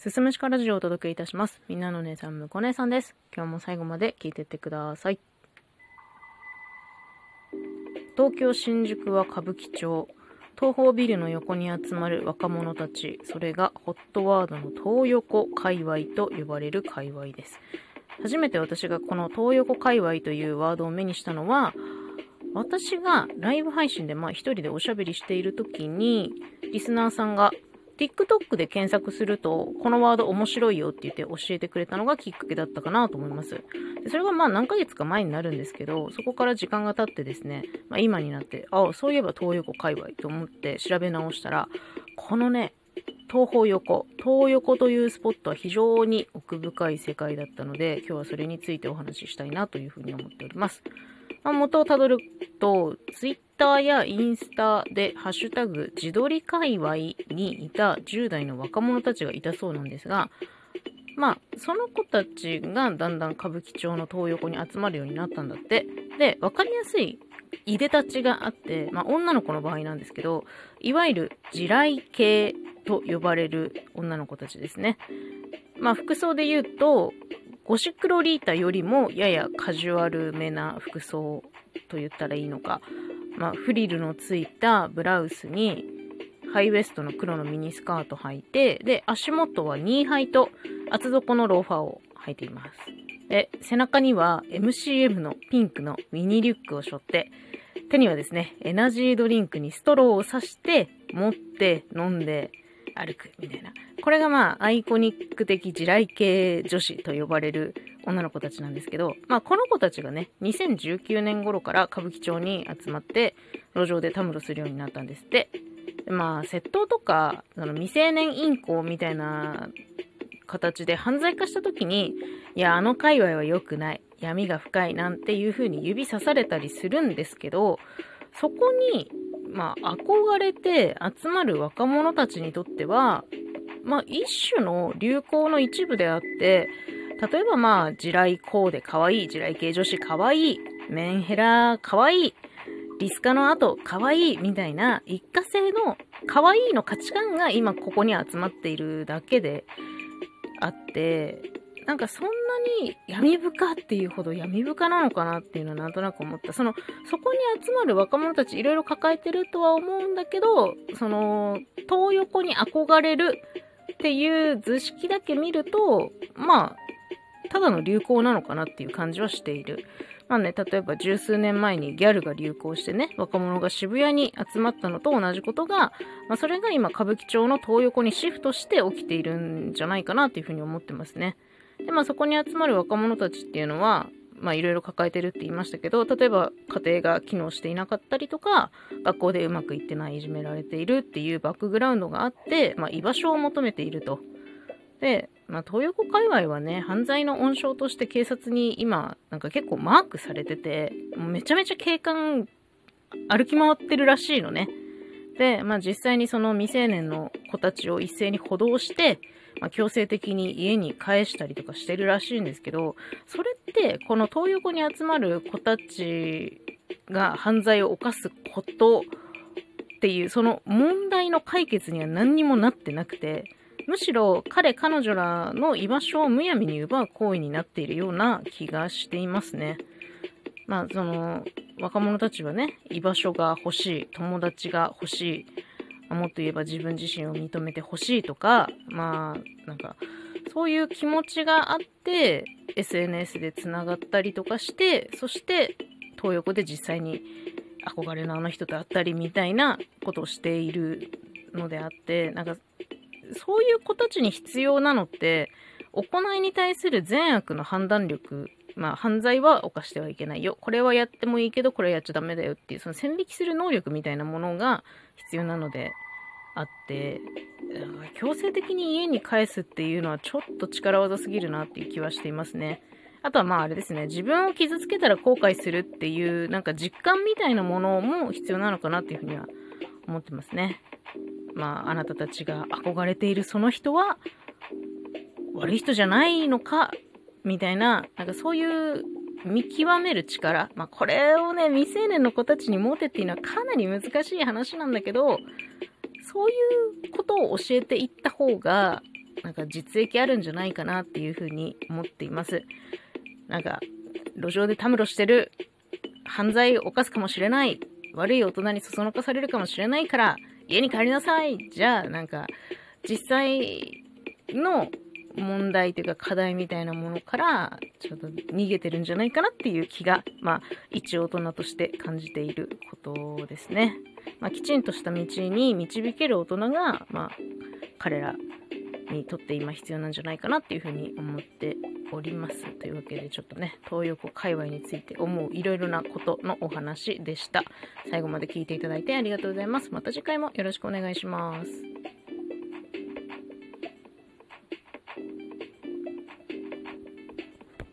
すすむしかラジオをお届けいたします。みんなの姉さん、むこ姉さんです。今日も最後まで聞いてってください。東京新宿は歌舞伎町。東宝ビルの横に集まる若者たち。それがホットワードの東横界隈と呼ばれる界隈です。初めて私がこの東横界隈というワードを目にしたのは、私がライブ配信でまあ一人でおしゃべりしている時に、リスナーさんが TikTok で検索すると、このワード面白いよって言って教えてくれたのがきっかけだったかなと思います。でそれがまあ何ヶ月か前になるんですけど、そこから時間が経ってですね、まあ、今になって、あ、そういえば東横界隈と思って調べ直したら、このね、東方横、東横というスポットは非常に奥深い世界だったので、今日はそれについてお話ししたいなというふうに思っております。まあ、元をたどると、ツイッターやインスタでハッシュタグ自撮り界隈にいた10代の若者たちがいたそうなんですが、まあ、その子たちがだんだん歌舞伎町の東横に集まるようになったんだって。で、わかりやすいいでたちがあって、まあ、女の子の場合なんですけど、いわゆる地雷系と呼ばれる女の子たちですね。まあ、服装で言うと、ゴシックロリータよりもややカジュアルめな服装と言ったらいいのか、まあ、フリルのついたブラウスにハイウエストの黒のミニスカート履いて、で、足元はニーハイと厚底のローファーを履いています。で、背中には MCM のピンクのミニリュックを背負って、手にはですね、エナジードリンクにストローを刺して、持って、飲んで、歩くみたいな。これがまあ、アイコニック的地雷系女子と呼ばれる女の子たちなんですけど、まあ、この子たちがね、2019年頃から歌舞伎町に集まって、路上でたむろするようになったんですって。でまあ、窃盗とか、その未成年淫行みたいな形で犯罪化した時に、いや、あの界隈は良くない。闇が深いなんていう風に指さされたりするんですけど、そこに、まあ、憧れて集まる若者たちにとっては、まあ、一種の流行の一部であって、例えばまあ、地雷コーデ可愛い、地雷系女子可愛い、メンヘラ可愛い、リスカの後可愛いみたいな一過性の可愛いの価値観が今ここに集まっているだけであって、なんかそんなに闇深っていうほど闇深なのかなっていうのはなんとなく思った。その、そこに集まる若者たちいろいろ抱えてるとは思うんだけど、その、東横に憧れるっていう図式だけ見ると、まあ、ただの流行なのかなっていう感じはしている。まあね、例えば十数年前にギャルが流行してね、若者が渋谷に集まったのと同じことが、まあそれが今歌舞伎町の東横にシフトして起きているんじゃないかなっていうふうに思ってますね。で、まあそこに集まる若者たちっていうのは、まあいろいろ抱えてるって言いましたけど、例えば家庭が機能していなかったりとか、学校でうまくいってない、いじめられているっていうバックグラウンドがあって、まあ居場所を求めていると。で、まあ東横界隈はね、犯罪の温床として警察に今、なんか結構マークされてて、めちゃめちゃ警官歩き回ってるらしいのね。で、まあ実際にその未成年の子たちを一斉に補導して、まあ、強制的に家に返したりとかしてるらしいんですけど、それって、この東横に集まる子たちが犯罪を犯すことっていう、その問題の解決には何にもなってなくて、むしろ彼彼女らの居場所をむやみに奪う行為になっているような気がしていますね。まあ、その、若者たちはね、居場所が欲しい、友達が欲しい、もっと言えば自分自身を認めてほしいとか、まあ、なんか、そういう気持ちがあって、SNS で繋がったりとかして、そして、東横で実際に憧れのあの人と会ったりみたいなことをしているのであって、なんか、そういう子たちに必要なのって、行いに対する善悪の判断力、まあ、犯罪は犯してはいけないよ。これはやってもいいけど、これはやっちゃダメだよっていう、その線引きする能力みたいなものが必要なのであって、強制的に家に返すっていうのはちょっと力技すぎるなっていう気はしていますね。あとはまああれですね、自分を傷つけたら後悔するっていう、なんか実感みたいなものも必要なのかなっていうふうには思ってますね。まあ、あなたたちが憧れているその人は、悪い人じゃないのか、みたいな、なんかそういう見極める力。まあ、これをね、未成年の子たちに持てっていうのはかなり難しい話なんだけど、そういうことを教えていった方が、なんか実益あるんじゃないかなっていうふうに思っています。なんか、路上でたむろしてる、犯罪を犯すかもしれない、悪い大人にそそのかされるかもしれないから、家に帰りなさいじゃあ、なんか、実際の問題というか課題みたいなものからちょっと逃げてるんじゃないかなっていう気が、まあ、一大人として感じていることですね。まあ、きちんとした道に導ける大人が、まあ、彼らにとって今必要なんじゃないかなっていうふうに思っております。というわけでちょっとね、東横界隈について思ういろいろなことのお話でした。最後まで聞いていただいてありがとうございます。また次回もよろしくお願いします。